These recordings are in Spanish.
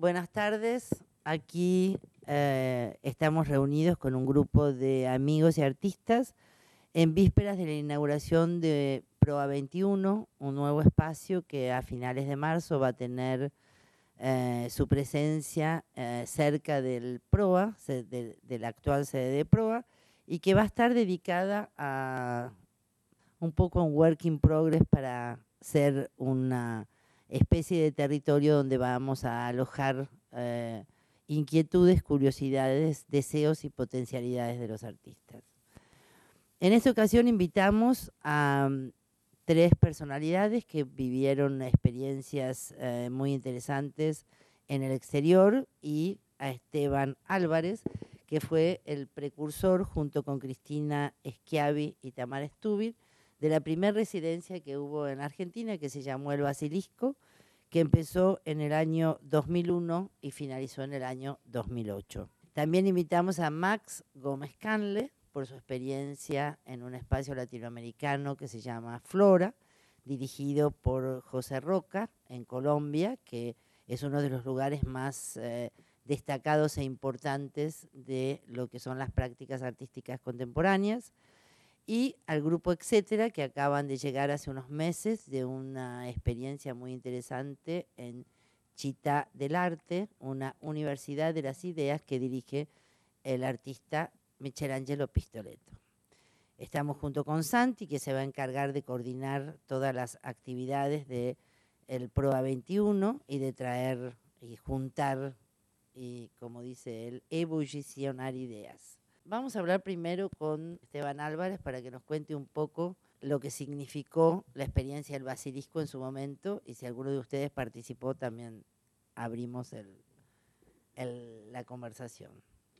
buenas tardes. Aquí eh, estamos reunidos con un grupo de amigos y artistas en vísperas de la inauguración de Proa 21, un nuevo espacio que a finales de marzo va a tener eh, su presencia eh, cerca del PROA, de, de, la actual sede de PROA, y que va a estar dedicada a un poco un work in progress para ser una especie de territorio donde vamos a alojar eh, inquietudes, curiosidades, deseos y potencialidades de los artistas. En esta ocasión invitamos a mm, tres personalidades que vivieron experiencias eh, muy interesantes en el exterior y a Esteban Álvarez, que fue el precursor junto con Cristina Schiavi y Tamara Stubir de la primera residencia que hubo en Argentina, que se llamó El Basilisco, que empezó en el año 2001 y finalizó en el año 2008. También invitamos a Max Gómez Canle por su experiencia en un espacio latinoamericano que se llama Flora, dirigido por José Roca en Colombia, que es uno de los lugares más eh, destacados e importantes de lo que son las prácticas artísticas contemporáneas y al grupo Etcétera, que acaban de llegar hace unos meses de una experiencia muy interesante en Chita del Arte, una universidad de las ideas que dirige el artista Michelangelo Pistoletto. Estamos junto con Santi, que se va a encargar de coordinar todas las actividades del el PROA 21 y de traer y juntar, y como dice él, ebullicionar ideas. Vamos a hablar primero con Esteban Álvarez para que nos cuente un poco lo que significó la experiencia del basilisco en su momento y si alguno de ustedes participó también abrimos la conversación.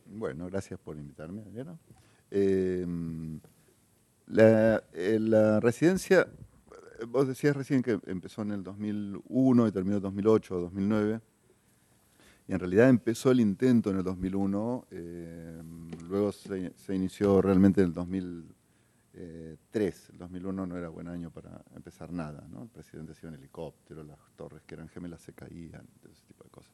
Bueno, gracias por invitarme, em, la, eh, la, residencia, vos decías recién que empezó en el 2001 y terminó en 2008 o 2009. Y en realidad empezó el intento en el 2001, eh, luego se, inició realmente en el 2003. El 2001 no era buen año para empezar nada, ¿no? El presidente hacía un helicóptero, las torres que eran gemelas se caían, ese tipo de cosas.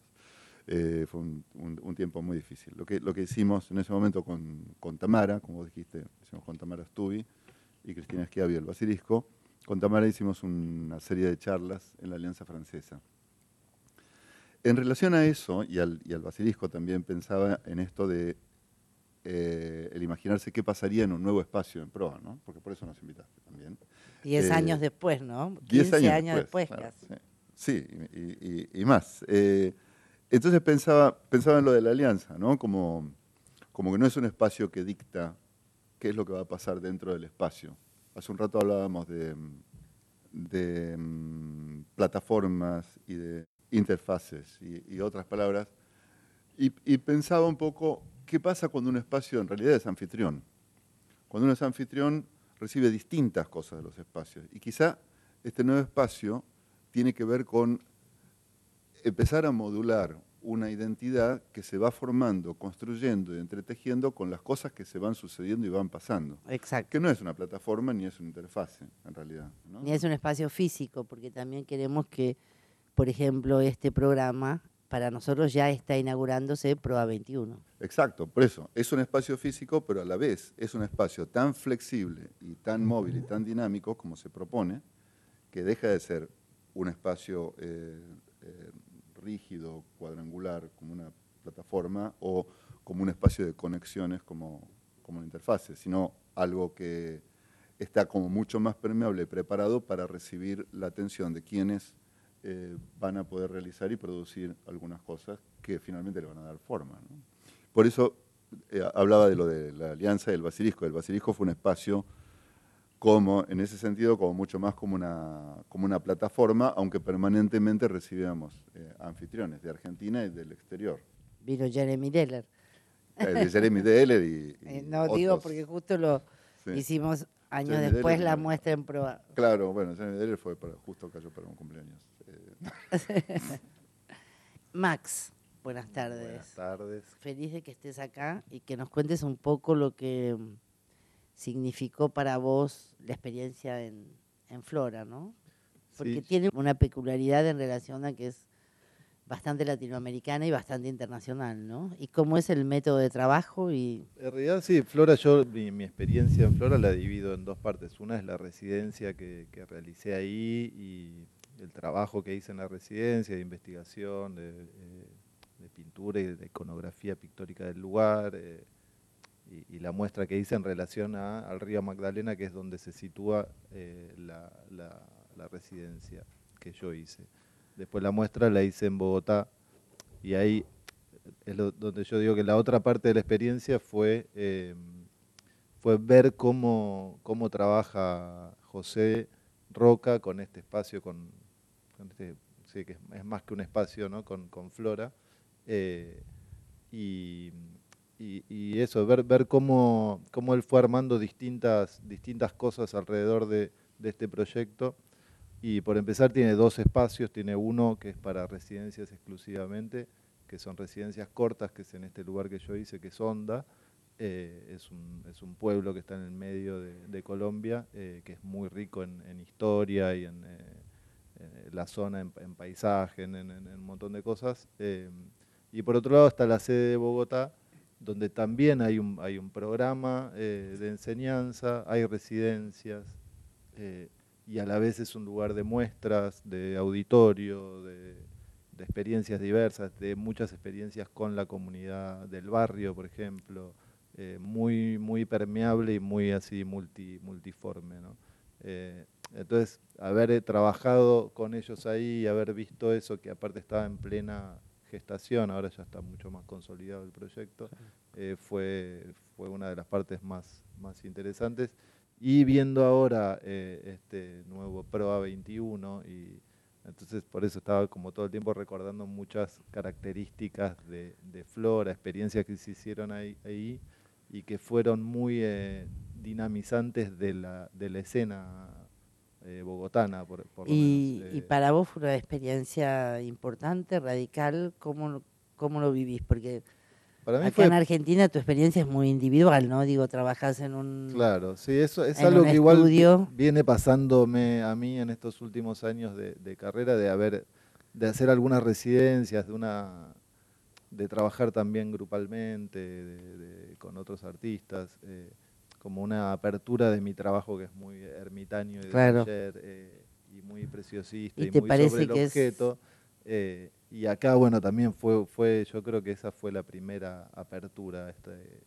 Eh, fue un, tiempo muy difícil. Lo que, hicimos en ese momento con, Tamara, como dijiste, hicimos con Tamara Stubi y Cristina Esquiavi, el Basilisco, con Tamara hicimos una serie de charlas en la Alianza Francesa. En relación a eso, y al, basilisco también pensaba en esto de eh, el imaginarse qué pasaría en un nuevo espacio en proa, ¿no? Porque por eso nos invitaste también. Diez eh, años después, ¿no? Diez años, después, casi. Sí, y, más. Eh, entonces pensaba, pensaba en lo de la alianza, ¿no? Como, como que no es un espacio que dicta qué es lo que va a pasar dentro del espacio. Hace un rato hablábamos de, de mm, plataformas y de interfaces y, otras palabras, y, pensaba un poco qué pasa cuando un espacio en realidad es anfitrión. Cuando uno es anfitrión recibe distintas cosas de los espacios y quizá este nuevo espacio tiene que ver con empezar a modular una identidad que se va formando, construyendo y entretejiendo con las cosas que se van sucediendo y van pasando. Exacto. Que no es una plataforma ni es una interfase, en realidad. Ni es un espacio físico, porque también queremos que por ejemplo, este programa para nosotros ya está inaugurándose PROA 21. Exacto, por eso, es un espacio físico, pero a la vez es un espacio tan flexible y tan móvil y tan dinámico como se propone, que deja de ser un espacio eh, eh, rígido, cuadrangular, como una plataforma, o como un espacio de conexiones como, como una interfase, sino algo que está como mucho más permeable y preparado para recibir la atención de quienes eh, van a poder realizar y producir algunas cosas que finalmente le van a dar forma. Por eso eh, hablaba de lo de la alianza del basilisco. El basilisco fue un espacio como, en ese sentido, como mucho más como una, como una plataforma, aunque permanentemente recibíamos eh, anfitriones de Argentina y del exterior. Vino Jeremy Deller. de Jeremy Deller y, No, digo porque justo lo hicimos años después la muestra en prueba. Claro, bueno, Jeremy Deller fue para, justo cayó para un cumpleaños. Max, buenas tardes. Buenas tardes. Feliz de que estés acá y que nos cuentes un poco lo que mm, significó para vos la experiencia en, Flora, ¿no? Porque tiene una peculiaridad en relación a que es bastante latinoamericana y bastante internacional, ¿no? ¿Y cómo es el método de trabajo? Y... En realidad sí, Flora, yo mi, experiencia en Flora la divido en dos partes. Una es la residencia que, realicé ahí y el trabajo que hice en la residencia de investigación, de, eh, pintura y de iconografía pictórica del lugar. Eh, y, la muestra que hice en relación al río Magdalena, que es donde se sitúa eh, la, la residencia que yo hice. Después la muestra la hice en Bogotá y ahí es donde yo digo que la otra parte de la experiencia fue, fue ver cómo, cómo trabaja José Roca con este espacio, con, sí, que es más que un espacio, ¿no? con, con Flora. Eh, y, y, eso, ver, ver cómo, cómo, él fue armando distintas, distintas cosas alrededor de, de este proyecto y por empezar tiene dos espacios, tiene uno que es para residencias exclusivamente, que son residencias cortas, que es en este lugar que yo hice, que es Honda, eh, es, un, es, un, pueblo que está en el medio de, Colombia, eh, que es muy rico en, historia y en, eh, la zona, en, paisaje, en, un montón de cosas. y por otro lado está la sede de Bogotá, donde también hay un, hay un programa de enseñanza, hay residencias y a la vez es un lugar de muestras, de auditorio, de, experiencias diversas, de muchas experiencias con la comunidad del barrio, por ejemplo, eh, muy, muy permeable y muy así multi, multiforme. Eh, entonces, haber eh, trabajado con ellos ahí y haber visto eso, que aparte estaba en plena gestación, ahora ya está mucho más consolidado el proyecto, fue, fue una de las partes más, más interesantes. Y viendo ahora eh, este nuevo Pro A21 y entonces por eso estaba como todo el tiempo recordando muchas características de, Flora, experiencias que se hicieron ahí, ahí y que fueron muy eh, dinamizantes de la, de la escena eh, bogotana. Por, y, y, para vos fue una experiencia importante, radical, ¿cómo, cómo lo vivís? Porque Acá en Argentina tu experiencia es muy individual, ¿no? Digo, trabajas en un. Claro, sí, eso es algo que igual viene pasándome a mí en estos últimos años de, carrera, de haber, de hacer algunas residencias, de una, de trabajar también grupalmente, con otros artistas, eh, como una apertura de mi trabajo que es muy ermitaño y de eh, y muy preciosista y, muy sobre el objeto. Eh, y acá, bueno, también fue, fue, yo creo que esa fue la primera apertura a este,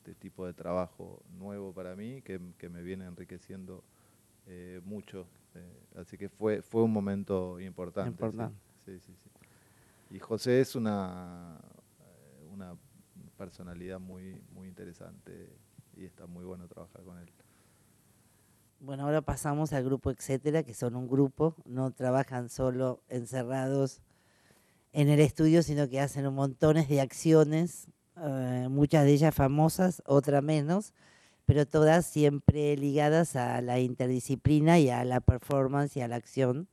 este tipo de trabajo nuevo para mí, que, me viene enriqueciendo eh, mucho. Así que fue, fue un momento importante. Sí, sí, sí, Y José es una, una personalidad muy, muy interesante y está muy bueno trabajar con él. Bueno, ahora pasamos al grupo Etcétera, que son un grupo, no trabajan solo encerrados en el estudio, sino que hacen un montones de acciones, eh, muchas de ellas famosas, otras menos, pero todas siempre ligadas a la interdisciplina y a la performance y a la acción.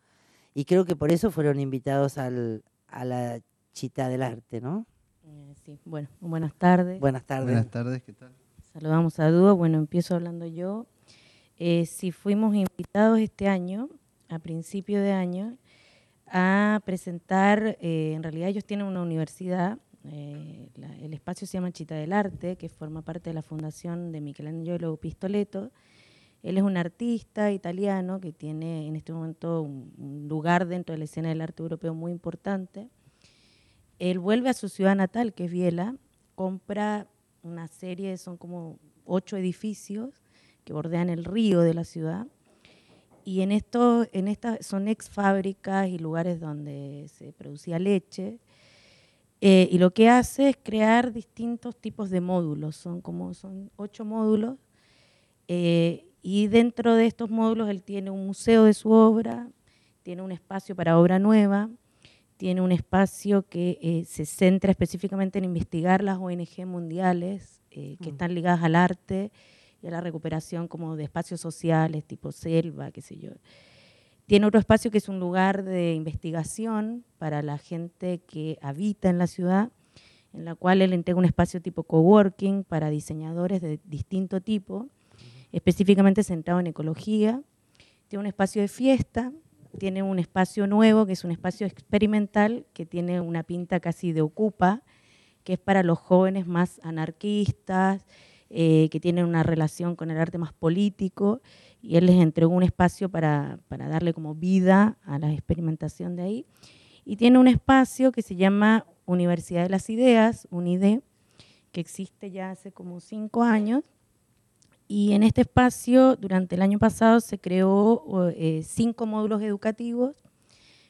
Y creo que por eso fueron invitados al, a la Chita del Arte, ¿no? Eh, sí, bueno, buenas tardes. Buenas tardes. Buenas tardes, ¿qué tal? Saludamos a Dúo, bueno, empiezo hablando yo. Eh, si fuimos invitados este año, a principio de año, a presentar, eh, en realidad ellos tienen una universidad, eh, el espacio se llama Chita del Arte, que forma parte de la fundación de Michelangelo Pistoletto. Él es un artista italiano que tiene en este momento un, lugar dentro de la escena del arte europeo muy importante. Él vuelve a su ciudad natal, que es Viela, compra una serie, son como ocho edificios que bordean el río de la ciudad, y en esto, en esta, son ex fábricas y lugares donde se producía leche. Eh, y lo que hace es crear distintos tipos de módulos. Son como son ocho módulos. Eh, y dentro de estos módulos él tiene un museo de su obra, tiene un espacio para obra nueva, tiene un espacio que eh, se centra específicamente en investigar las ONG mundiales que mm. están ligadas al arte y la recuperación como de espacios sociales, tipo selva, qué sé yo. Tiene otro espacio que es un lugar de investigación para la gente que habita en la ciudad, en la cual él entrega un espacio tipo coworking para diseñadores de distinto tipo, específicamente centrado en ecología. Tiene un espacio de fiesta, tiene un espacio nuevo, que es un espacio experimental, que tiene una pinta casi de ocupa, que es para los jóvenes más anarquistas, eh, que tienen una relación con el arte más político, y él les entregó un espacio para, para darle como vida a la experimentación de ahí. Y tiene un espacio que se llama Universidad de las Ideas, UNIDE, que existe ya hace como cinco años. Y en este espacio, durante el año pasado, se creó eh, cinco módulos educativos.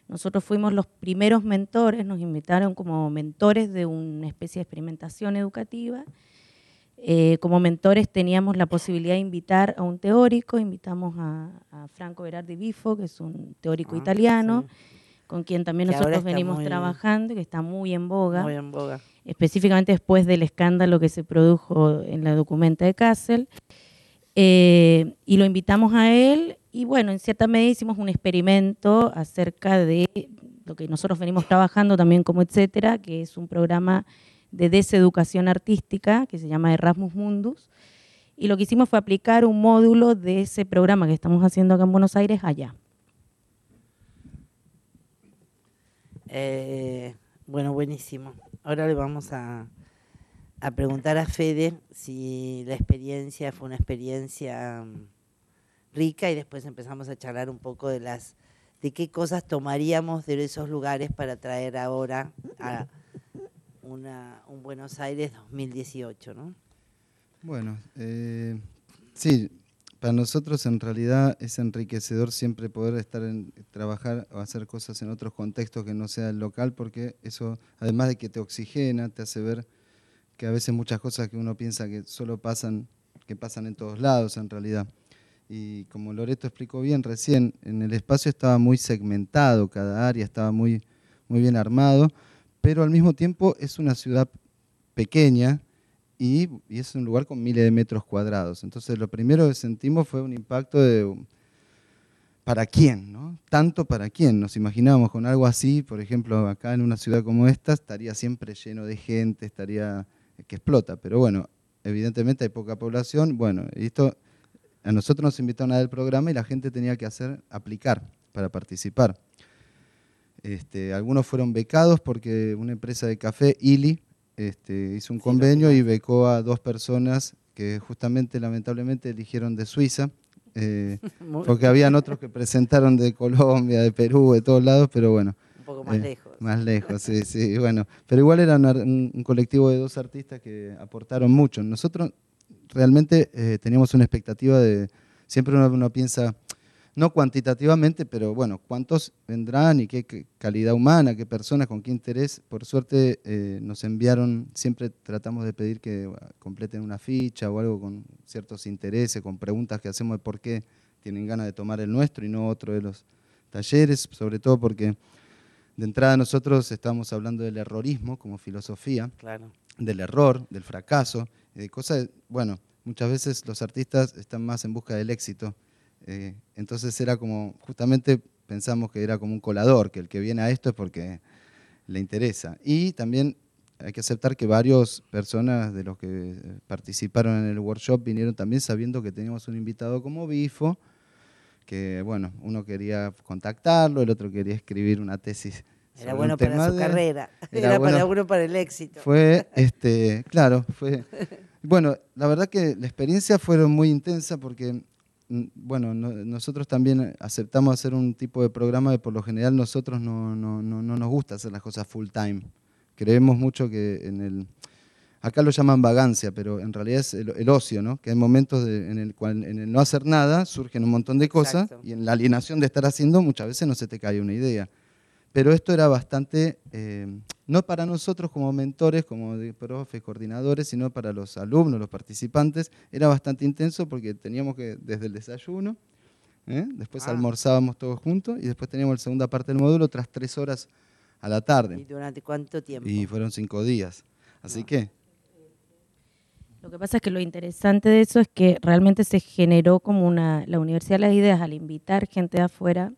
Nosotros fuimos los primeros mentores, nos invitaron como mentores de una especie de experimentación educativa. Eh, como mentores teníamos la posibilidad de invitar a un teórico, invitamos a, Franco Berardi Bifo, que es un teórico Ah, italiano, sí. con quien también Que nosotros venimos muy- trabajando, que está muy en boga Muy en boga. específicamente después del escándalo que se produjo en la documenta de Kassel. Eh, y lo invitamos a él y bueno, en cierta medida hicimos un experimento acerca de lo que nosotros venimos trabajando también como etcétera, que es un programa de deseducación artística que se llama Erasmus Mundus. Y lo que hicimos fue aplicar un módulo de ese programa que estamos haciendo acá en Buenos Aires allá. Eh, bueno, buenísimo. Ahora le vamos a, a preguntar a Fede si la experiencia fue una experiencia mm, rica y después empezamos a charlar un poco de las de qué cosas tomaríamos de esos lugares para traer ahora a una, un Buenos Aires 2018, ¿no? Bueno, eh, sí, para nosotros en realidad es enriquecedor siempre poder estar en trabajar o hacer cosas en otros contextos que no sea el local, porque eso, además de que te oxigena, te hace ver que a veces muchas cosas que uno piensa que solo pasan, que pasan en todos lados en realidad. Y como Loreto explicó bien recién, en el espacio estaba muy segmentado, cada área estaba muy, muy bien armado, pero al mismo tiempo es una ciudad pequeña y, y es un lugar con miles de metros cuadrados. Entonces lo primero que sentimos fue un impacto de ¿para quién? ¿no? Tanto para quién. Nos imaginábamos con algo así, por ejemplo, acá en una ciudad como esta, estaría siempre lleno de gente, estaría que explota. Pero bueno, evidentemente hay poca población. Bueno, esto a nosotros nos invitaron a dar el programa y la gente tenía que hacer, aplicar para participar. Este, algunos fueron becados porque una empresa de café, Ili, este, hizo un Sí, convenio y becó a dos personas que justamente, lamentablemente, eligieron de Suiza, eh, porque habían otros que presentaron de Colombia, de Perú, de todos lados, pero bueno, un poco más eh, lejos. más lejos, sí, sí, bueno. Pero igual era una- un, un colectivo de dos artistas que aportaron mucho. Nosotros realmente eh, teníamos una expectativa de, siempre uno, uno piensa, no cuantitativamente, pero bueno, cuántos vendrán y qué, qué calidad humana, qué personas, con qué interés. Por suerte eh, nos enviaron, siempre tratamos de pedir que completen una ficha o algo con ciertos intereses, con preguntas que hacemos de por qué tienen ganas de tomar el nuestro y no otro de los talleres, sobre todo porque de entrada nosotros estamos hablando del errorismo como filosofía, Claro. del error, del fracaso, y de cosas, bueno, muchas veces los artistas están más en busca del éxito. eh, entonces era como, justamente pensamos que era como un colador, que el que viene a esto es porque le interesa. Y también hay que aceptar que varias personas de los que eh, participaron en el workshop vinieron también sabiendo que teníamos un invitado como Bifo, que bueno, uno quería contactarlo, el otro quería escribir una tesis. Era bueno para su de- carrera. era Era, para bueno- uno para el éxito. fue, este, claro, fue. Bueno, la verdad que la experiencia fue muy intensa porque, mm, bueno, no- nosotros también aceptamos hacer un tipo de programa que por lo general nosotros no, no, no, no nos gusta hacer las cosas full time. Creemos mucho que en el. Acá lo llaman vagancia, pero en realidad es el, el ocio, ¿no? Que hay momentos de- en el cual en el no hacer nada surgen un montón de cosas Exacto. y en la alienación de estar haciendo muchas veces no se te cae una idea. Pero esto era bastante, eh, no para nosotros como mentores, como de profes, coordinadores, sino para los alumnos, los participantes, era bastante intenso porque teníamos que, desde el desayuno, ¿eh? después Ah. almorzábamos todos juntos y después teníamos la segunda parte del módulo, otras tres horas a la ¿Y tarde. durante cuánto tiempo? Y fueron cinco días. Así Ah. que, Lo que pasa es que lo interesante de eso es que realmente se generó como una, la Universidad de las Ideas al invitar gente de afuera,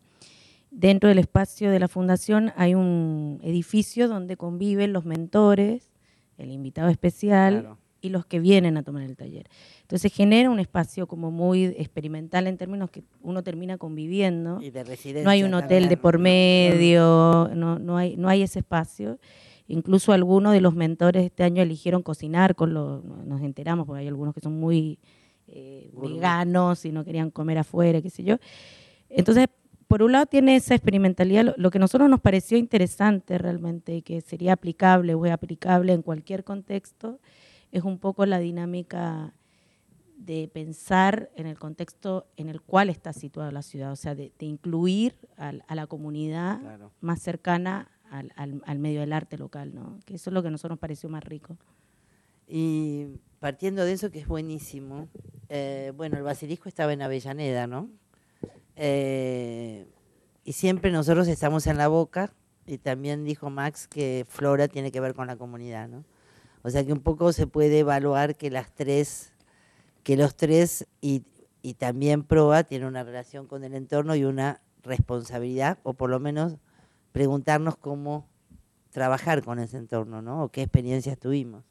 dentro del espacio de la fundación hay un edificio donde conviven los mentores, el invitado especial, Claro. y los que vienen a tomar el taller. Entonces genera un espacio como muy experimental en términos que uno termina conviviendo. Y de residencia No hay un hotel de por medio, no, no, hay, no hay ese espacio. Incluso algunos de los mentores este año eligieron cocinar con los, nos enteramos, porque hay algunos que son muy eh, veganos y no querían comer afuera, qué sé yo. Entonces, por un lado tiene esa experimentalidad, lo, lo que a nosotros nos pareció interesante realmente y que sería aplicable o es aplicable en cualquier contexto, es un poco la dinámica de pensar en el contexto en el cual está situada la ciudad, o sea, de, de incluir a, la comunidad Claro. más cercana al, al- al medio del arte local, ¿no? Que eso es lo que a nosotros nos pareció más rico. Y partiendo de eso, que es buenísimo, eh, bueno, el basilisco estaba en Avellaneda, ¿no? Eh, y siempre nosotros estamos en la boca, y también dijo Max que Flora tiene que ver con la comunidad, ¿no? O sea que un poco se puede evaluar que las tres, que los tres y, y también Proa tienen una relación con el entorno y una responsabilidad, o por lo menos preguntarnos cómo trabajar con ese entorno, ¿no? O qué experiencias tuvimos.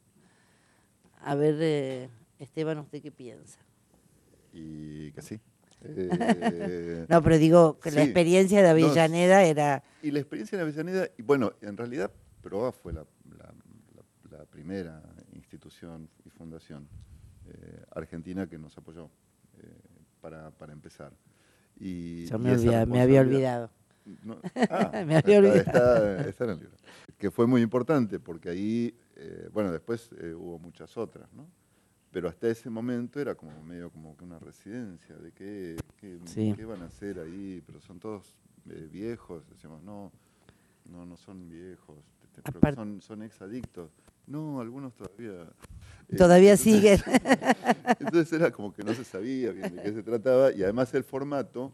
A ver, eh, Esteban, ¿usted qué piensa? Y que sí. Eh, No, pero digo que la experiencia de No, Avellaneda era... Y la experiencia en Avellaneda, y bueno, en realidad Proa fue la, la- la- la primera institución y fundación eh, argentina que nos apoyó para, para empezar. Y, Yo me, había olvidado. No, ah, Me había olvidado. Está, está en el libro. Que fue muy importante porque ahí, eh, bueno, después eh, hubo muchas otras, ¿no? Pero hasta ese momento era como medio como que una residencia, de qué, qué, Sí. qué van a hacer ahí, pero son todos eh, viejos, decíamos, no, no, no son viejos, pero son, son exadictos. No, algunos todavía... eh, Todavía entonces- siguen. entonces era como que no se sabía bien de qué se trataba y además el formato,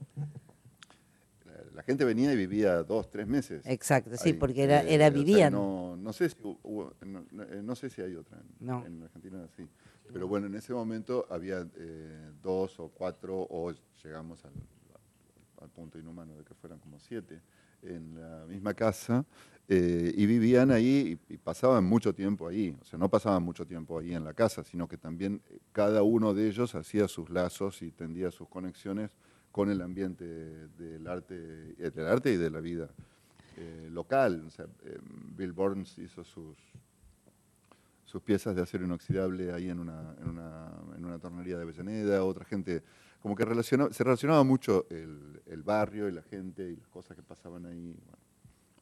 la, gente venía y vivía dos, tres meses. Exacto, sí, ahí. porque era, Eh, era o sea, vivían. no, no sé si hubo- no, no- eh, no sé si hay otra en, No. en Argentina sí. Pero bueno, en ese momento había eh, dos o cuatro, o llegamos al, al punto inhumano de que fueran como siete, en la misma casa, eh, y vivían ahí y, y pasaban mucho tiempo ahí. O sea, no pasaban mucho tiempo ahí en la casa, sino que también cada uno de ellos hacía sus lazos y tendía sus conexiones con el ambiente del arte, eh, del arte y de la vida eh, local. O sea, eh, Bill Burns hizo sus, sus piezas de acero inoxidable ahí en una, en una, en una tornería de Avellaneda, otra gente, como que se relacionaba mucho el, el barrio y la gente y las cosas que pasaban ahí. bueno.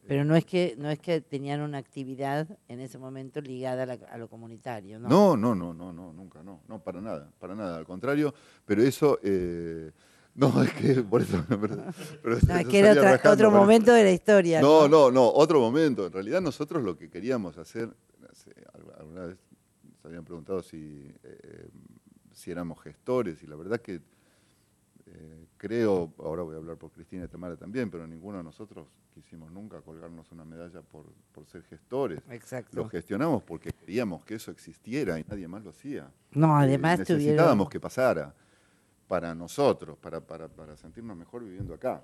Pero no es que no es que tenían una actividad en ese momento ligada a, la- a lo comunitario, ¿no? No, no, no, no, no, nunca, no, no, para nada, para nada, al contrario, pero eso, eh, no, es que por eso, pero, pero No, eso que era salía otra- rajando otro momento de la historia. No, no, no, otro momento. En realidad nosotros lo que queríamos hacer, hace- al- alguna vez nos habían preguntado si, eh, si éramos gestores y la verdad que eh, creo, ahora voy a hablar por Cristina y Tamara también, pero ninguno de nosotros quisimos nunca colgarnos una medalla por, por ser gestores. Exacto. Lo gestionamos porque queríamos que eso existiera y nadie más lo hacía. No, Eh, además necesitábamos tuvieron... que pasara para nosotros, para, para, para sentirnos mejor viviendo acá.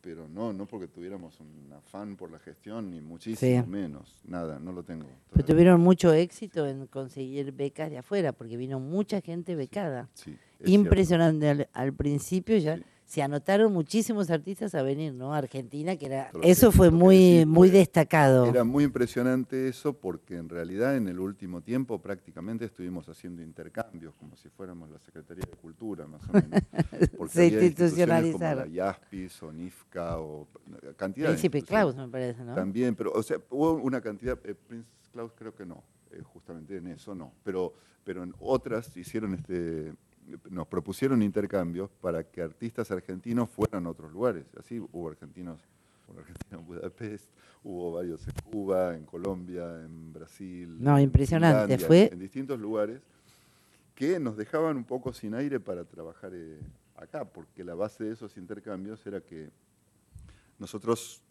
Pero no, no porque tuviéramos un afán por la gestión, ni muchísimo Sí. menos. Nada, no lo tengo. Pero tuvieron mucho éxito en conseguir becas de afuera, porque vino mucha gente becada. Sí. Impresionante. Al, al principio ya. Se anotaron muchísimos artistas a venir, ¿no? Argentina, que era... Que- Eso fue muy, muy destacado. Era muy impresionante eso porque en realidad en el último tiempo prácticamente estuvimos haciendo intercambios como si fuéramos la Secretaría de Cultura más o menos. Porque Se instituciones como la institucionalizaron. IASPIS o NIFCA o cantidad de Príncipe instituciones. Klaus, me parece, ¿no? También, pero, o sea, hubo una cantidad, eh, Prince Klaus creo que no, eh, justamente en eso no, pero, pero en otras hicieron este, nos propusieron intercambios para que artistas argentinos fueran a otros lugares. Así hubo argentinos, un argentino en Budapest, hubo varios en Cuba, en Colombia, en Brasil. No, en impresionante, fue- En distintos lugares que nos dejaban un poco sin aire para trabajar eh, acá, porque la base de esos intercambios era que nosotros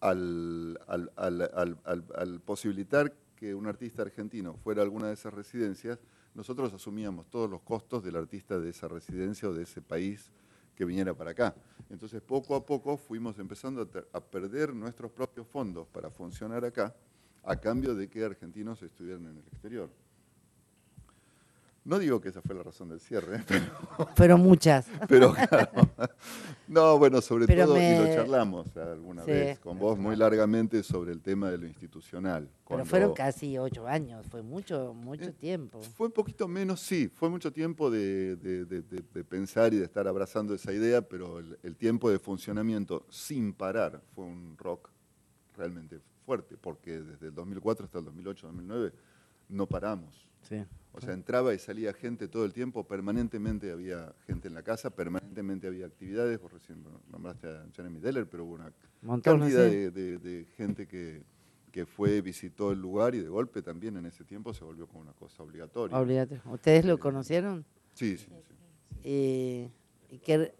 al- al posibilitar que un artista argentino fuera a alguna de esas residencias, nosotros asumíamos todos los costos del artista de esa residencia o de ese país que viniera para acá. Entonces, poco a poco fuimos empezando a, a perder nuestros propios fondos para funcionar acá, a cambio de que argentinos estuvieran en el exterior. No digo que esa fue la razón del cierre, ¿eh? pero, Fueron muchas. pero claro. No, bueno, sobre Pero todo, y lo charlamos alguna Sí. vez con vos muy largamente sobre el tema de lo institucional. Pero fueron casi ocho años, fue mucho, mucho Eh, tiempo. Fue un poquito menos, sí, fue mucho tiempo de, de- de- de- de pensar y de estar abrazando esa idea, pero el, el tiempo de funcionamiento sin parar fue un rock realmente fuerte, porque desde el 2004 hasta el 2008-2009 no paramos. Sí. O sea, entraba y salía gente todo el tiempo, permanentemente había gente en la casa, permanentemente había actividades, vos recién nombraste a Jeremy Deller, pero hubo una Montón, cantidad sí. de, de- de gente que, que fue, visitó el lugar y de golpe también en ese tiempo se volvió como una cosa obligatoria. ¿Ustedes lo Eh, conocieron? Sí, sí, sí. Eh, ¿y qué-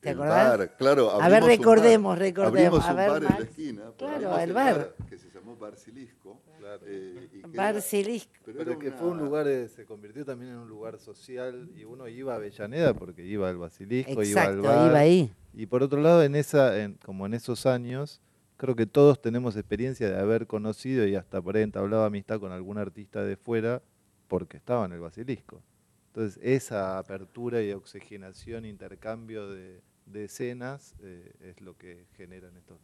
¿Te El acordás? bar, claro. A ver, recordemos, recordemos. Abrimos A un ver, bar en la esquina. Claro, el bar. Que se llamó Barcilisco. Claro. eh, y que Bar era- Silisco. pero Pero era que una- fue un lugar, eh, se convirtió también en un lugar social y uno iba a Avellaneda porque iba al Basilisco, iba al Exacto, bar. iba ahí. Y por otro lado, en esa, en- como en esos años, creo que todos tenemos experiencia de haber conocido y hasta por ahí entablado amistad con algún artista de fuera porque estaba en el Basilisco. Entonces, esa apertura y oxigenación, intercambio de, de escenas eh, es lo que generan estos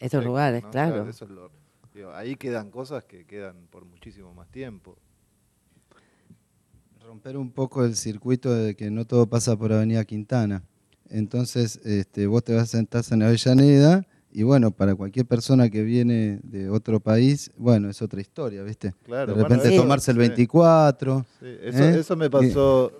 Estos lugares, ¿no? claro. eso es lo- digo, ahí quedan cosas que quedan por muchísimo más tiempo. Romper un poco el circuito de que no todo pasa por Avenida Quintana. Entonces, este, vos te vas a sentar en Avellaneda y bueno, para cualquier persona que viene de otro país, bueno, es otra historia, ¿viste? Claro, de bueno, repente eso- tomarse el sí. 24. Sí, eso, ¿Eh? eso me pasó.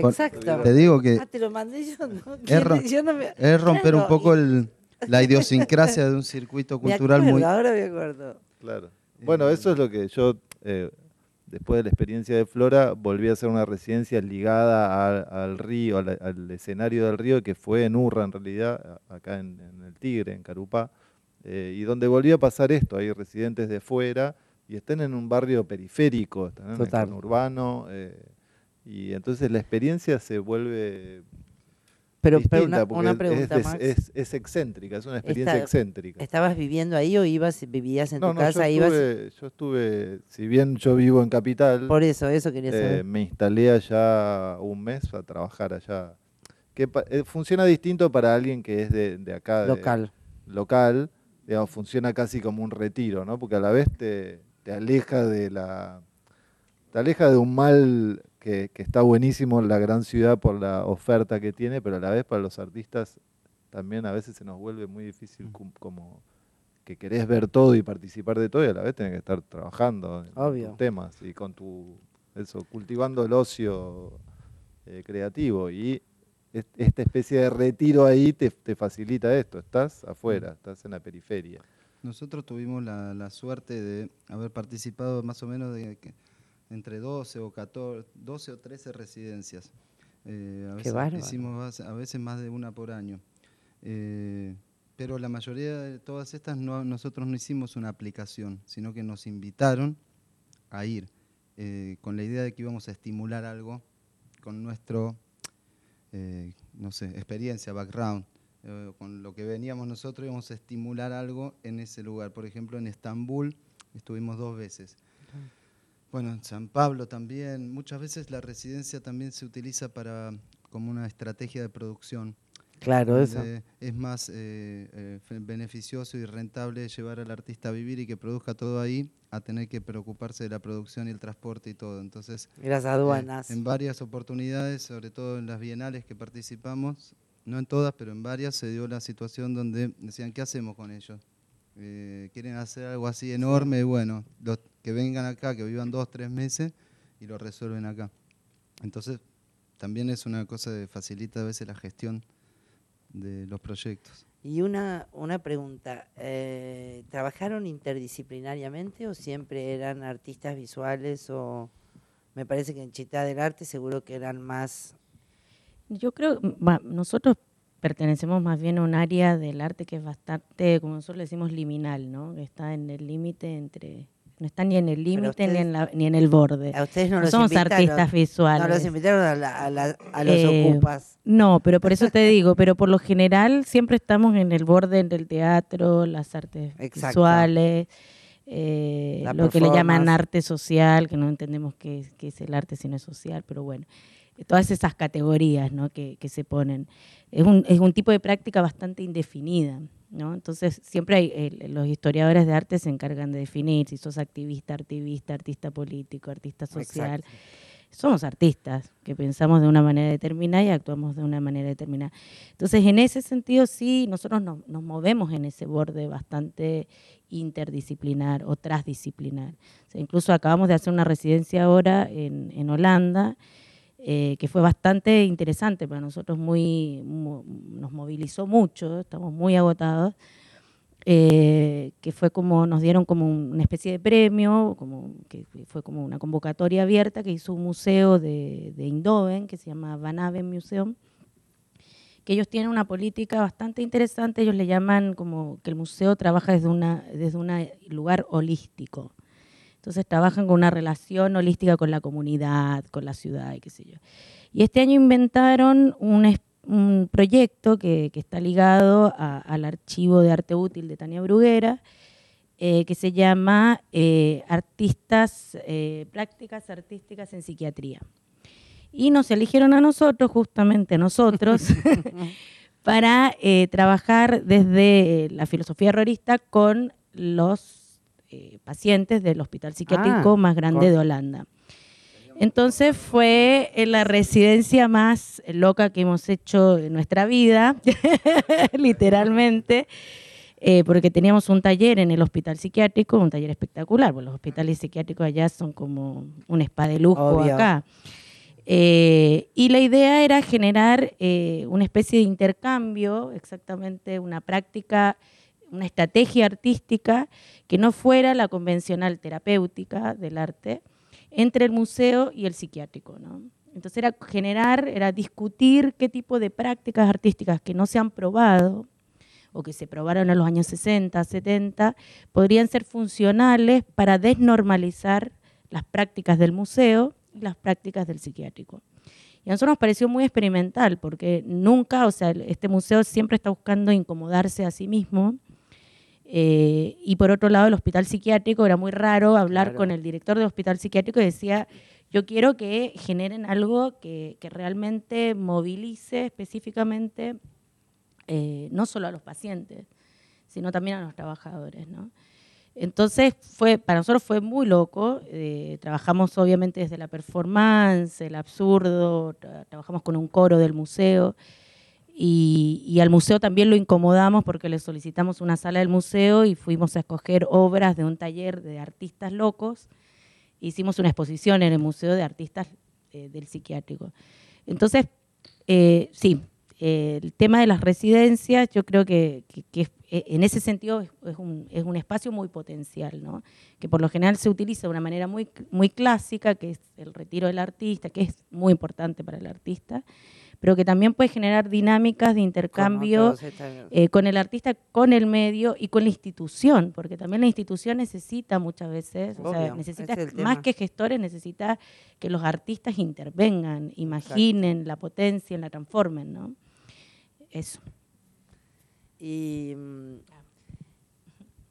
Por- Exacto. Te digo que Ah, te lo mandé yo, ¿no? Es ro- Yo no me- es romper un poco y- el, la idiosincrasia de un circuito me cultural acuerdo, muy... Ahora me acuerdo. Claro. Bueno, eso es lo que yo, eh, después de la experiencia de Flora, volví a hacer una residencia ligada al, al río, al, al escenario del río, que fue en Urra, en realidad, acá en, en el Tigre, en Carupá, eh, y donde volvió a pasar esto, hay residentes de fuera y están en un barrio periférico, están en conurbano, eh, y entonces la experiencia se vuelve Pero, una, pregunta es, más. es- es excéntrica, es una experiencia excéntrica. ¿Estabas viviendo ahí o ibas, vivías en No, tu no, casa? yo ibas estuve, yo estuve, si bien yo vivo en Capital, Por eso, eso quería eh, saber. me instalé allá un mes a trabajar allá. Que eh, funciona distinto para alguien que es de, de acá, de- Local. local, digamos, funciona casi como un retiro, ¿no? Porque a la vez te, te aleja de la, te aleja de un mal que, que está buenísimo en la gran ciudad por la oferta que tiene, pero a la vez para los artistas también a veces se nos vuelve muy difícil cum- como que querés ver todo y participar de todo y a la vez tenés que estar trabajando en Obvio. tus temas y con tu eso cultivando el ocio eh, creativo y est- esta especie de retiro ahí te, te facilita esto, estás afuera, estás en la periferia. Nosotros tuvimos la, la suerte de haber participado más o menos de que entre 12 o 14, 12 o 13 residencias. Eh, a, Qué veces hicimos a veces más de una por año. Eh, pero la mayoría de todas estas no, nosotros no hicimos una aplicación, sino que nos invitaron a ir eh, con la idea de que íbamos a estimular algo con nuestro, eh, no sé, experiencia, background, eh, con lo que veníamos nosotros íbamos a estimular algo en ese lugar. Por ejemplo, en Estambul estuvimos dos veces. Bueno, en San Pablo también. Muchas veces la residencia también se utiliza para como una estrategia de producción. Claro, eso. Es más eh, eh, beneficioso y rentable llevar al artista a vivir y que produzca todo ahí a tener que preocuparse de la producción y el transporte y todo. Entonces, Y las eh, aduanas. en varias oportunidades, sobre todo en las bienales que participamos, no en todas, pero en varias, se dio la situación donde decían, ¿qué hacemos con ellos? Eh, quieren hacer algo así enorme, y bueno, los que vengan acá, que vivan dos, tres meses y lo resuelven acá. Entonces, también es una cosa que facilita a veces la gestión de los proyectos. Y una, una pregunta, eh, ¿trabajaron interdisciplinariamente o siempre eran artistas visuales o me parece que en Chita del Arte seguro que eran más... Yo creo, nosotros pertenecemos más bien a un área del arte que es bastante, como nosotros le decimos, liminal, ¿no? Que está en el límite entre, no está ni en el límite ni, en la- ni en el borde. A ustedes no, No los somos artistas visuales. No los invitaron a, la- a la- a los Eh, ocupas. No, pero por eso te digo, pero por lo general siempre estamos en el borde del teatro, las artes Exacto. visuales. Eh, lo que le llaman arte social, que no entendemos qué, es- qué es el arte si no es social, pero bueno, eh, todas esas categorías ¿no? que, que se ponen. Es un, es un tipo de práctica bastante indefinida. ¿no? Entonces, siempre hay, eh, los historiadores de arte se encargan de definir si sos activista, activista, artista político, artista social. Exacto. Somos artistas que pensamos de una manera determinada y actuamos de una manera determinada. Entonces, en ese sentido, sí, nosotros nos, nos movemos en ese borde bastante interdisciplinar o transdisciplinar. O sea, incluso acabamos de hacer una residencia ahora en, en Holanda, eh, que fue bastante interesante para nosotros, muy, mo- nos movilizó mucho, estamos muy agotados, eh, que fue como, nos dieron como un- una especie de premio, como, que fue como una convocatoria abierta que hizo un museo de, de Eindhoven, que se llama Van Aven Museum, que ellos tienen una política bastante interesante, ellos le llaman como que el museo trabaja desde una desde un lugar holístico. Entonces trabajan con una relación holística con la comunidad, con la ciudad y qué sé yo. Y este año inventaron un, es- un proyecto que, que está ligado a- al archivo de arte útil de Tania Bruguera, eh, que se llama eh, Artistas, eh, Prácticas Artísticas en Psiquiatría. Y nos eligieron a nosotros, justamente a nosotros, para trabajar desde la filosofía errorista con los pacientes del hospital psiquiátrico Ah, más grande de Holanda. Entonces fue en la residencia más loca que hemos hecho en nuestra vida, literalmente, eh, porque teníamos un taller en el hospital psiquiátrico, un taller espectacular, porque los hospitales psiquiátricos allá son como un spa de lujo Obvio. acá. Eh, y la idea era generar eh, una especie de intercambio, exactamente una práctica, una estrategia artística que no fuera la convencional terapéutica del arte entre el museo y el psiquiátrico. ¿no? Entonces era generar, era discutir qué tipo de prácticas artísticas que no se han probado o que se probaron en los años 60, 70, podrían ser funcionales para desnormalizar las prácticas del museo y las prácticas del psiquiátrico. Y a nosotros nos pareció muy experimental, porque nunca, o sea, este museo siempre está buscando incomodarse a sí mismo. Eh, y por otro lado, el hospital psiquiátrico era muy raro hablar Claro. con el director del hospital psiquiátrico y decía, yo quiero que generen algo que, que realmente movilice específicamente eh, no solo a los pacientes, sino también a los trabajadores. ¿no? Entonces, fue, para nosotros fue muy loco. eh, trabajamos obviamente desde la performance, el absurdo, tra- trabajamos con un coro del museo. Y, y al museo también lo incomodamos porque le solicitamos una sala del museo y fuimos a escoger obras de un taller de artistas locos. Hicimos una exposición en el Museo de Artistas eh, del Psiquiátrico. Entonces, eh, sí, eh, el tema de las residencias, yo creo que, que- que eh, en ese sentido es, es un, es un espacio muy potencial, ¿no? que por lo general se utiliza de una manera muy, muy clásica, que es el retiro del artista, que es muy importante para el artista, pero que también puede generar dinámicas de intercambio eh, con el artista, con el medio y con la institución, porque también la institución necesita muchas veces, o sea, necesita más que gestores, necesita que los artistas intervengan, imaginen, la potencien, la transformen, ¿no? Eso. Y,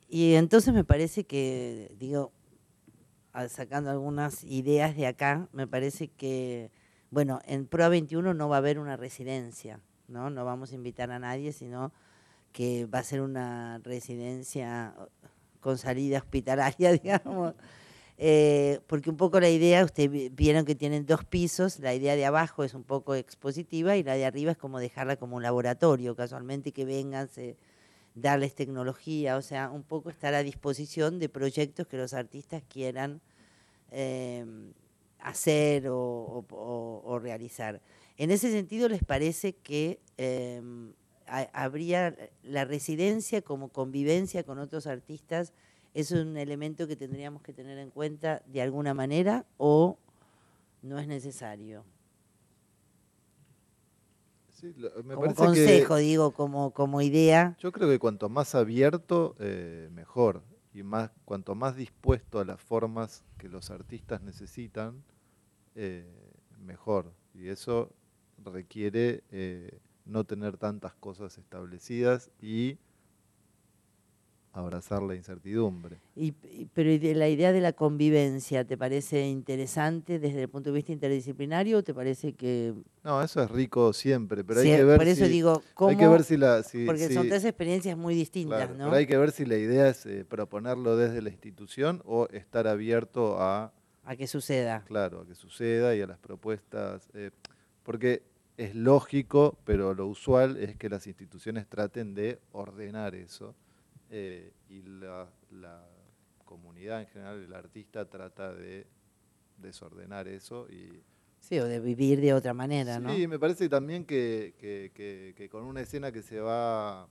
y entonces me parece que, digo, sacando algunas ideas de acá, me parece que, bueno, en Pro 21 no va a haber una residencia, ¿no? No vamos a invitar a nadie, sino que va a ser una residencia con salida hospitalaria, digamos. Eh, porque un poco la idea, ustedes vi- vieron que tienen dos pisos, la idea de abajo es un poco expositiva y la de arriba es como dejarla como un laboratorio, casualmente que vengan, se, darles tecnología, o sea, un poco estar a disposición de proyectos que los artistas quieran eh, hacer o, o- o- o realizar. En ese sentido, ¿les parece que eh, ha- habría la residencia como convivencia con otros artistas? ¿Es un elemento que tendríamos que tener en cuenta de alguna manera o no es necesario? Sí, lo- me Como que- consejo, digo, como, como idea. Yo creo que cuanto más abierto, eh, mejor. Y más, cuanto más dispuesto a las formas que los artistas necesitan, eh, mejor. Y eso requiere eh, no tener tantas cosas establecidas y abrazar la incertidumbre. Y, pero ¿y de la idea de la convivencia, ¿te parece interesante desde el punto de vista interdisciplinario o te parece que... No, eso es rico siempre, pero hay que ver por eso si, digo, ¿cómo? hay que ver si la si- porque si- son tres experiencias muy distintas, claro, ¿no? pero hay que ver si la idea es eh, proponerlo desde la institución o estar abierto a A que suceda. claro, a que suceda y a las propuestas, eh, porque es lógico, pero lo usual es que las instituciones traten de ordenar eso eh, y la, la comunidad en general, el artista trata de desordenar eso y Sí, o de vivir de otra manera, ¿no? Sí, me parece también que, que- que- que con una escena que se va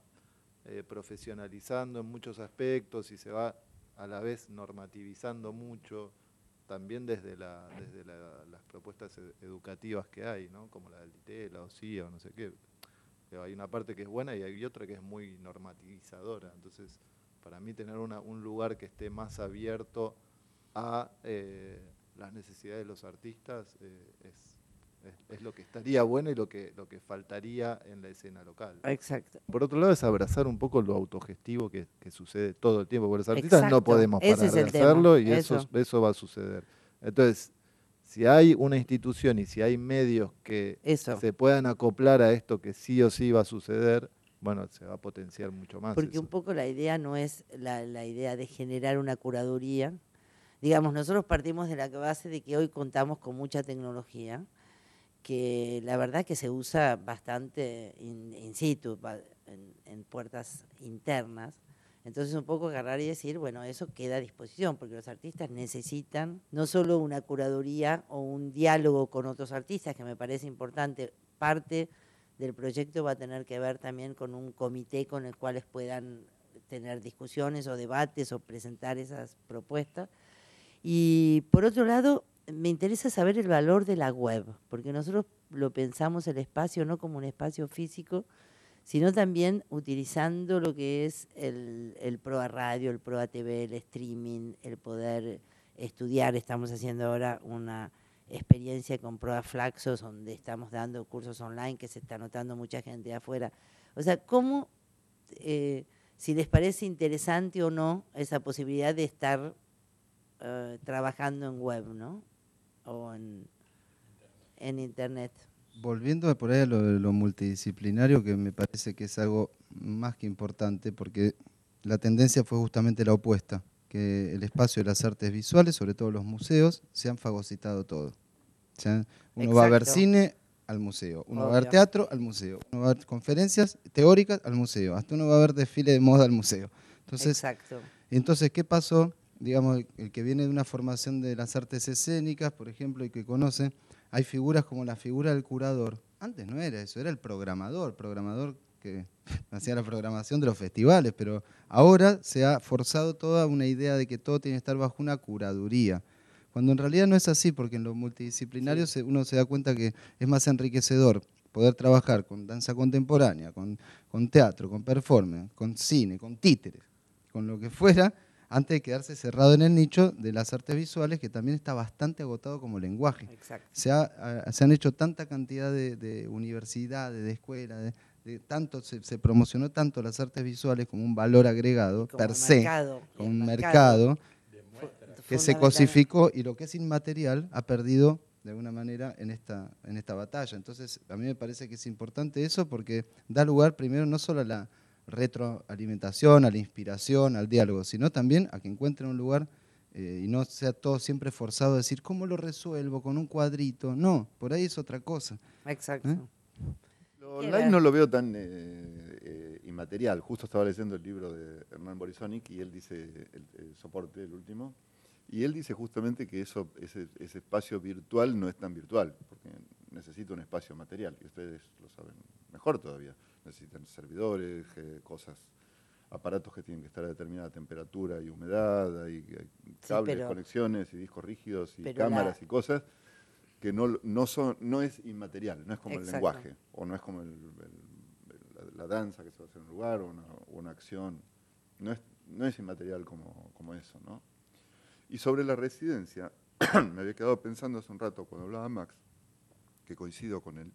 eh, profesionalizando en muchos aspectos y se va a la vez normativizando mucho, también desde, la, desde la- las propuestas ed- educativas que hay, ¿no? como la del DITE, la OCIA o no sé qué. Hay una parte que es buena y hay otra que es muy normativizadora. Entonces, para mí tener una- un lugar que esté más abierto a eh, las necesidades de los artistas eh, es, es- es lo que estaría bueno y lo que, lo que faltaría en la escena local. Exacto. Por otro lado, es abrazar un poco lo autogestivo que, que sucede todo el tiempo, porque los artistas no podemos parar de tema, hacerlo y eso, eso. eso va a suceder. Entonces, si hay una institución y si hay medios que Eso. se puedan acoplar a esto que sí o sí va a suceder, bueno, se va a potenciar mucho más. Porque eso. un poco la idea no es la, la idea de generar una curaduría. Digamos, nosotros partimos de la base de que hoy contamos con mucha tecnología, que la verdad que se usa bastante in, in situ, en, en puertas internas. Entonces un poco agarrar y decir, bueno, eso queda a disposición, porque los artistas necesitan no solo una curaduría o un diálogo con otros artistas, que me parece importante, parte del proyecto va a tener que ver también con un comité con el cual puedan tener discusiones o debates o presentar esas propuestas. Y por otro lado, me interesa saber el valor de la web, porque nosotros lo pensamos el espacio no como un espacio físico, sino también utilizando lo que es el, el ProA Radio, el ProA TV, el streaming, el poder estudiar. Estamos haciendo ahora una experiencia con ProA Flaxos, donde estamos dando cursos online que se está notando mucha gente afuera. O sea, ¿cómo, eh, si les parece interesante o no, esa posibilidad de estar eh, trabajando en web, ¿no? O en, en internet. Volviendo por ahí a lo, lo multidisciplinario, que me parece que es algo más que importante, porque la tendencia fue justamente la opuesta, que el espacio de las artes visuales, sobre todo los museos, se han fagocitado todo. O sea, uno va a ver cine al museo, uno va a ver teatro al museo, uno va a ver conferencias teóricas al museo, hasta uno va a ver desfile de moda al museo. Entonces, Exacto. entonces, ¿qué pasó? Digamos, el- que viene de una formación de las artes escénicas, por ejemplo, y que conoce, hay figuras como la figura del curador. Antes no era eso, era el programador, programador que hacía la programación de los festivales, pero ahora se ha forzado toda una idea de que todo tiene que estar bajo una curaduría. Cuando en realidad no es así, porque en lo multidisciplinario uno se da cuenta que es más enriquecedor poder trabajar con danza contemporánea, con, con teatro, con performance, con cine, con títeres, con lo que fuera, antes de quedarse cerrado en el nicho de las artes visuales, que también está bastante agotado como lenguaje. Exacto. Se, ha- se han hecho tanta cantidad de, de universidades, de escuelas, de, de tanto, se, se promocionó tanto las artes visuales como un valor agregado Como per se, mercado, como un mercado, mercado que se cosificó y lo que es inmaterial ha perdido de alguna manera en esta, en esta batalla. Entonces, a mí me parece que es importante eso porque da lugar primero no solo a la retroalimentación, a la inspiración, al diálogo, sino también a que encuentren un lugar eh, y no sea todo siempre forzado a decir, ¿cómo lo resuelvo con un cuadrito? No, por ahí es otra cosa. Exacto. ¿Eh? Lo ¿Qué online era? no lo veo tan eh, eh, inmaterial. Justo estaba leyendo el libro de Hernán Borisonic y él dice, el, el soporte, el último, y él dice justamente que eso, ese, ese espacio virtual no es tan virtual, porque necesita un espacio material, y ustedes lo saben mejor todavía. Necesitan servidores, eh, cosas, aparatos que tienen que estar a determinada temperatura y humedad, hay, hay cables, pero- conexiones y discos rígidos y cámaras la- y cosas que no, no, son, no es inmaterial, no es como el lenguaje, o no es como el- el- la, la danza que se va a hacer en un lugar, o una, o una acción, no es, no es inmaterial como, como eso, ¿no? Y sobre la residencia, me había quedado pensando hace un rato cuando hablaba Max, que coincido con él,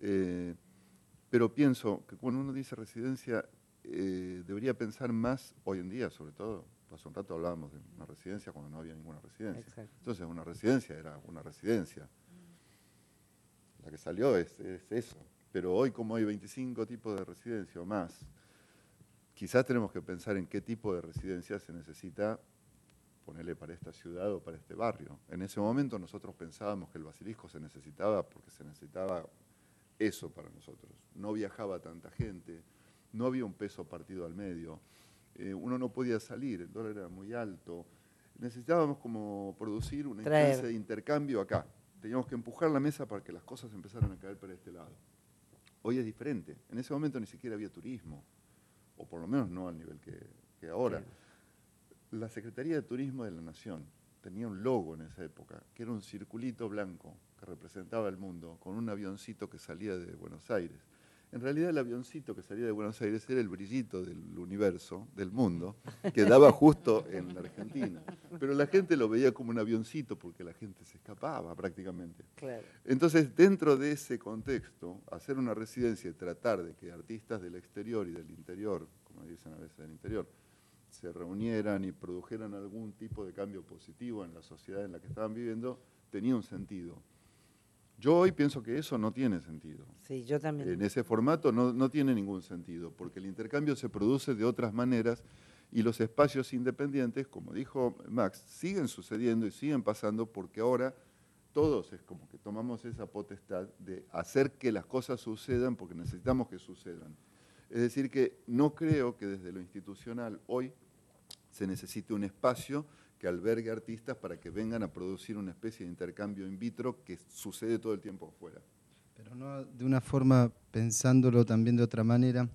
eh, pero pienso que cuando uno dice residencia, eh, debería pensar más hoy en día, sobre todo. Hace un rato hablábamos de una residencia cuando no había ninguna residencia. Exacto. Entonces, una residencia era una residencia. La que salió es, es eso. Pero hoy, como hay 25 tipos de residencia o más, quizás tenemos que pensar en qué tipo de residencia se necesita ponerle para esta ciudad o para este barrio. En ese momento nosotros pensábamos que el basilisco se necesitaba porque se necesitaba eso para nosotros. No viajaba tanta gente, no había un peso partido al medio, eh, uno no podía salir, el dólar era muy alto. Necesitábamos como producir una Traer. instancia de intercambio acá. Teníamos que empujar la mesa para que las cosas empezaran a caer para este lado. Hoy es diferente. En ese momento ni siquiera había turismo, o por lo menos no al nivel que, que ahora. La Secretaría de Turismo de la Nación tenía un logo en esa época, que era un circulito blanco que representaba el mundo, con un avioncito que salía de Buenos Aires. En realidad el avioncito que salía de Buenos Aires era el brillito del universo, del mundo, que daba justo en la Argentina. Pero la gente lo veía como un avioncito porque la gente se escapaba prácticamente. Claro. Entonces, dentro de ese contexto, hacer una residencia y tratar de que artistas del exterior y del interior, como dicen a veces del interior, se reunieran y produjeran algún tipo de cambio positivo en la sociedad en la que estaban viviendo, tenía un sentido. Yo hoy pienso que eso no tiene sentido. Sí, yo también. En ese formato no, no tiene ningún sentido, porque el intercambio se produce de otras maneras y los espacios independientes, como dijo Max, siguen sucediendo y siguen pasando porque ahora todos es como que tomamos esa potestad de hacer que las cosas sucedan porque necesitamos que sucedan. Es decir, que no creo que desde lo institucional hoy se necesite un espacio que albergue artistas para que vengan a producir una especie de intercambio in vitro que sucede todo el tiempo afuera. Pero no de una forma, pensándolo también de otra manera,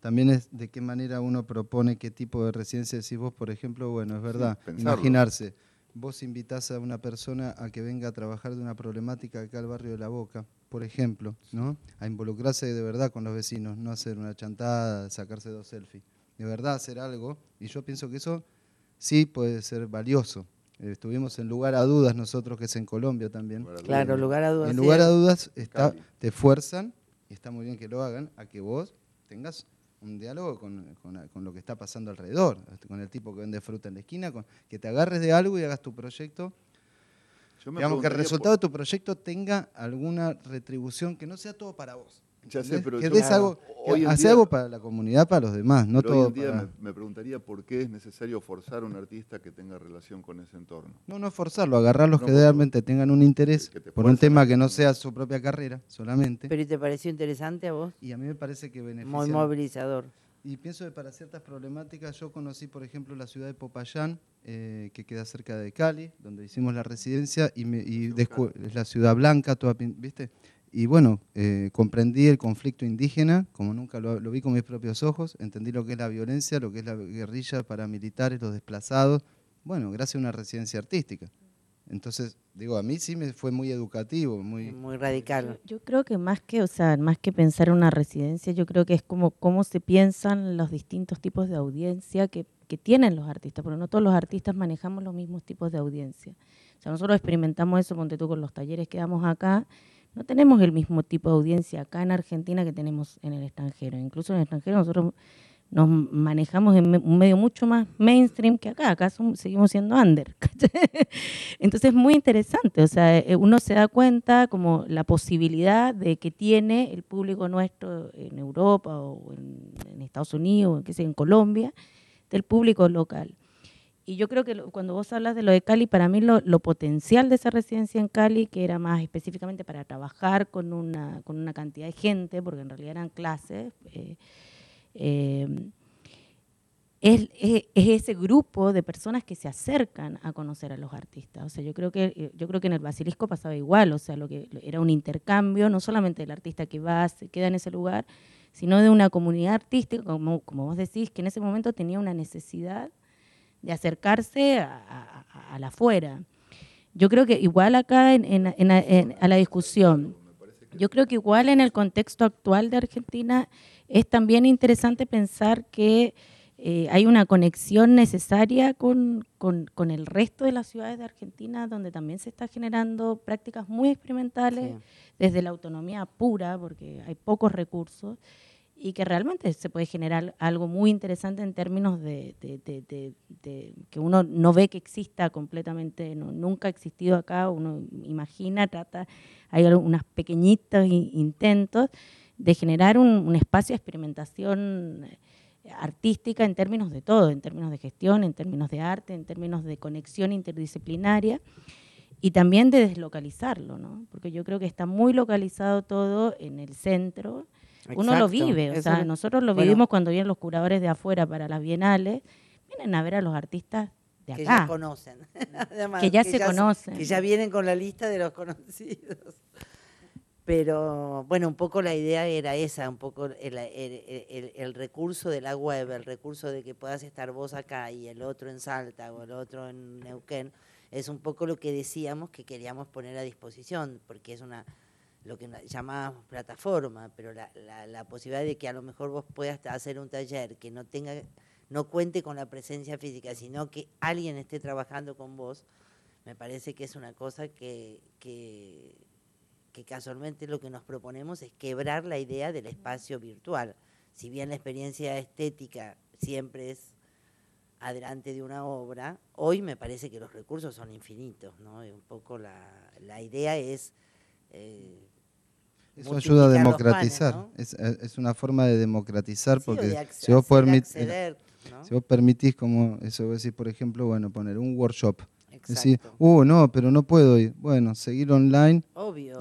también es de qué manera uno propone qué tipo de residencia decís vos, por ejemplo, bueno, es verdad, imaginarse, vos invitás a una persona a que venga a trabajar de una problemática acá al barrio de La Boca, por ejemplo, ¿no? A involucrarse de verdad con los vecinos, no hacer una chantada, sacarse dos selfies. De verdad hacer algo, y yo pienso que eso sí puede ser valioso. Eh, Estuvimos en lugar a dudas nosotros, que es en Colombia también. Lugar a Claro, lugar a dudas. En sí. lugar a dudas, está, te fuerzan, y está muy bien que lo hagan, a que vos tengas un diálogo con, con- con lo que está pasando alrededor, este, con el tipo que vende fruta en la esquina, con, que te agarres de algo y hagas tu proyecto. Yo me Digamos que el resultado por- de tu proyecto tenga alguna retribución, que no sea todo para vos. Ya sé, ¿entendés? pero que yo- des algo, hoy hace día- algo para la comunidad, para los demás, no todo hoy en día para- me, me preguntaría por qué es necesario forzar a un artista que tenga relación con ese entorno. No, no forzarlo, agarrar los No, que realmente tengan un interés que te por un tema a- que no sea su propia carrera solamente. ¿Pero y te pareció interesante a vos? y a mí me parece que beneficia. Muy movilizador. Y pienso que para ciertas problemáticas, yo conocí, por ejemplo, la ciudad de Popayán, eh, que queda cerca de Cali, donde hicimos la residencia, y, me, y es la ciudad blanca, toda, ¿viste? Y bueno, eh, comprendí el conflicto indígena, como nunca lo, lo vi con mis propios ojos, entendí lo que es la violencia, lo que es la guerrilla paramilitares, los desplazados, bueno, gracias a una residencia artística. Entonces, digo, a mí sí me fue muy educativo, muy... Muy radical. Yo, yo creo que más que, o sea, más que pensar en una residencia, yo creo que es como cómo se piensan los distintos tipos de audiencia que, que tienen los artistas, porque no todos los artistas manejamos los mismos tipos de audiencia. O sea, nosotros experimentamos eso, ponte tú con los talleres que damos acá, no tenemos el mismo tipo de audiencia acá en Argentina que tenemos en el extranjero. Incluso en el extranjero nosotros nos manejamos en un medio mucho más mainstream que acá. Acá seguimos siendo under. Entonces es muy interesante. O sea, eh, uno se da cuenta como la posibilidad de que tiene el público nuestro en Europa o en, en Estados Unidos, o qué sé, en Colombia, del público local. Y yo creo que lo- cuando vos hablas de lo de Cali, para mí lo, lo potencial de esa residencia en Cali, que era más específicamente para trabajar con una, con una cantidad de gente, porque en realidad eran clases, eh, eh, es, es- es ese grupo de personas que se acercan a conocer a los artistas. O sea, yo creo que eh, yo creo que en el Basilisco pasaba igual, o sea, lo que era un intercambio, no solamente del artista que va, se queda en ese lugar, sino de una comunidad artística, como, como vos decís, que en ese momento tenía una necesidad de acercarse a, a- a- a la afuera. Yo creo que igual acá en, en- en- en- a la discusión, yo creo que igual en el contexto actual de Argentina es también interesante pensar que eh, hay una conexión necesaria con, con- con el resto de las ciudades de Argentina, donde también se está generando prácticas muy experimentales Sí. desde la autonomía pura, porque hay pocos recursos, y que realmente se puede generar algo muy interesante en términos de, que uno no ve que exista completamente, nunca ha existido acá, uno imagina, trata, hay unos pequeñitos intentos de generar un, espacio de experimentación artística en términos de todo, en términos de gestión, en términos de arte, en términos de conexión interdisciplinaria y también de deslocalizarlo, ¿no? porque yo creo que está muy localizado todo en el centro, uno lo vive, o sea, nosotros lo vivimos cuando vienen los curadores de afuera para las bienales, vienen a ver a los artistas de acá. Que ya conocen. que ya se conocen. Que ya vienen con la lista de los conocidos. Pero bueno, un poco la idea era esa, un poco el, el, recurso de la web, el recurso de que puedas estar vos acá y el otro en Salta o el otro en Neuquén, es un poco lo que decíamos que queríamos poner a disposición, porque es una lo que llamábamos plataforma, pero la, posibilidad de que a lo mejor vos puedas hacer un taller que no tenga, no cuente con la presencia física, sino que alguien esté trabajando con vos, me parece que es una cosa que, que, casualmente lo que nos proponemos es quebrar la idea del espacio virtual. Si bien la experiencia estética siempre es adelante de una obra, hoy me parece que los recursos son infinitos, ¿no? Un poco la, la idea es eh, eso ayuda a democratizar, es, es, una forma de democratizar porque si, vos si vos permitís, como eso decís, por ejemplo, bueno, poner un workshop, decir, uh, no, pero no puedo ir, bueno, seguir online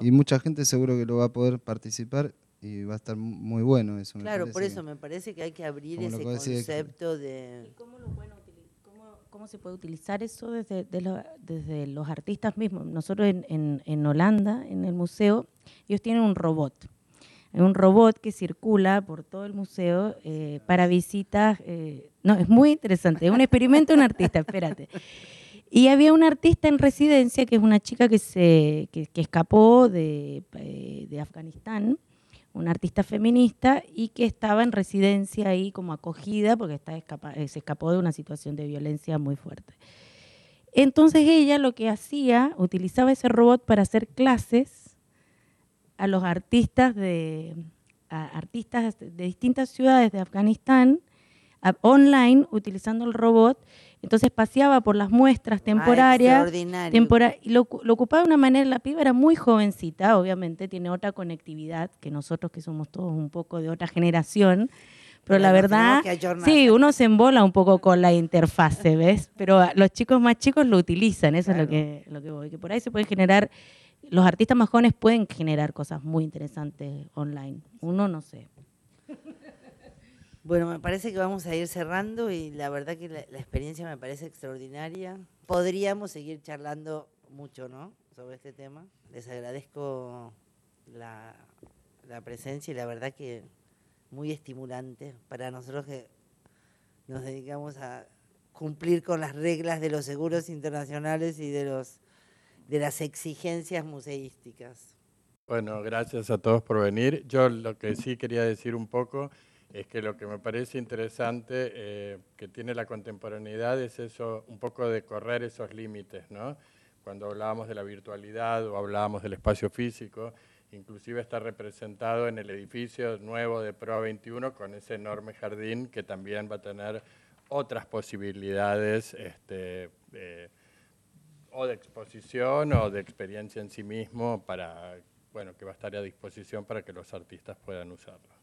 y mucha gente seguro que lo va a poder participar y va a estar muy bueno eso. Claro, por eso me parece que hay que abrir ese concepto de... cómo lo bueno cómo se puede utilizar eso desde, desde los artistas mismos. Nosotros en, en, Holanda, en el museo, ellos tienen un robot. Hay un robot que circula por todo el museo eh, para visitas. Eh, no, es muy interesante. Es un experimento de un artista, espérate. Y había una artista en residencia que es una chica que, se, que, escapó de, eh, de Afganistán una artista feminista y que estaba en residencia ahí como acogida porque está eh, se escapó de una situación de violencia muy fuerte. Entonces ella lo que hacía, utilizaba ese robot para hacer clases a los artistas de, artistas de distintas ciudades de Afganistán online utilizando el robot. Entonces paseaba por las muestras ah, temporarias. y lo, ocupaba de una manera, la piba era muy jovencita, obviamente tiene otra conectividad que nosotros que somos todos un poco de otra generación. Pero la verdad, sí, uno se embola un poco con la interfase, ¿ves? Pero los chicos más chicos lo utilizan, eso es lo que, lo que voy. Que por ahí se puede generar, los artistas más jóvenes pueden generar cosas muy interesantes online. Uno no sé. Bueno, me parece que vamos a ir cerrando y la verdad que la, experiencia me parece extraordinaria. Podríamos seguir charlando mucho, ¿no? Sobre este tema. Les agradezco la, presencia y la verdad que muy estimulante para nosotros que nos dedicamos a cumplir con las reglas de los seguros internacionales y de los de las exigencias museísticas. Bueno, gracias a todos por venir. Yo lo que sí quería decir un poco es que lo que me parece interesante eh, que tiene la contemporaneidad es eso, un poco de correr esos límites, ¿no? Cuando hablábamos de la virtualidad o hablábamos del espacio físico, inclusive está representado en el edificio nuevo de Proa 21 con ese enorme jardín que también va a tener otras posibilidades este, o de exposición o de experiencia en sí mismo para, bueno, que va a estar a disposición para que los artistas puedan usarlo.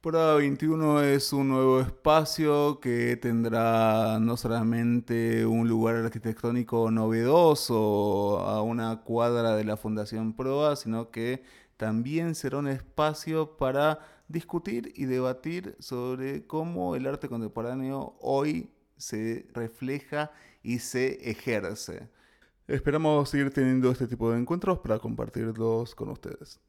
Prueba 21 es un nuevo espacio que tendrá no solamente un lugar arquitectónico novedoso a una cuadra de la Fundación Proa, sino que también será un espacio para discutir y debatir sobre cómo el arte contemporáneo hoy se refleja y se ejerce. Esperamos seguir teniendo este tipo de encuentros para compartirlos con ustedes.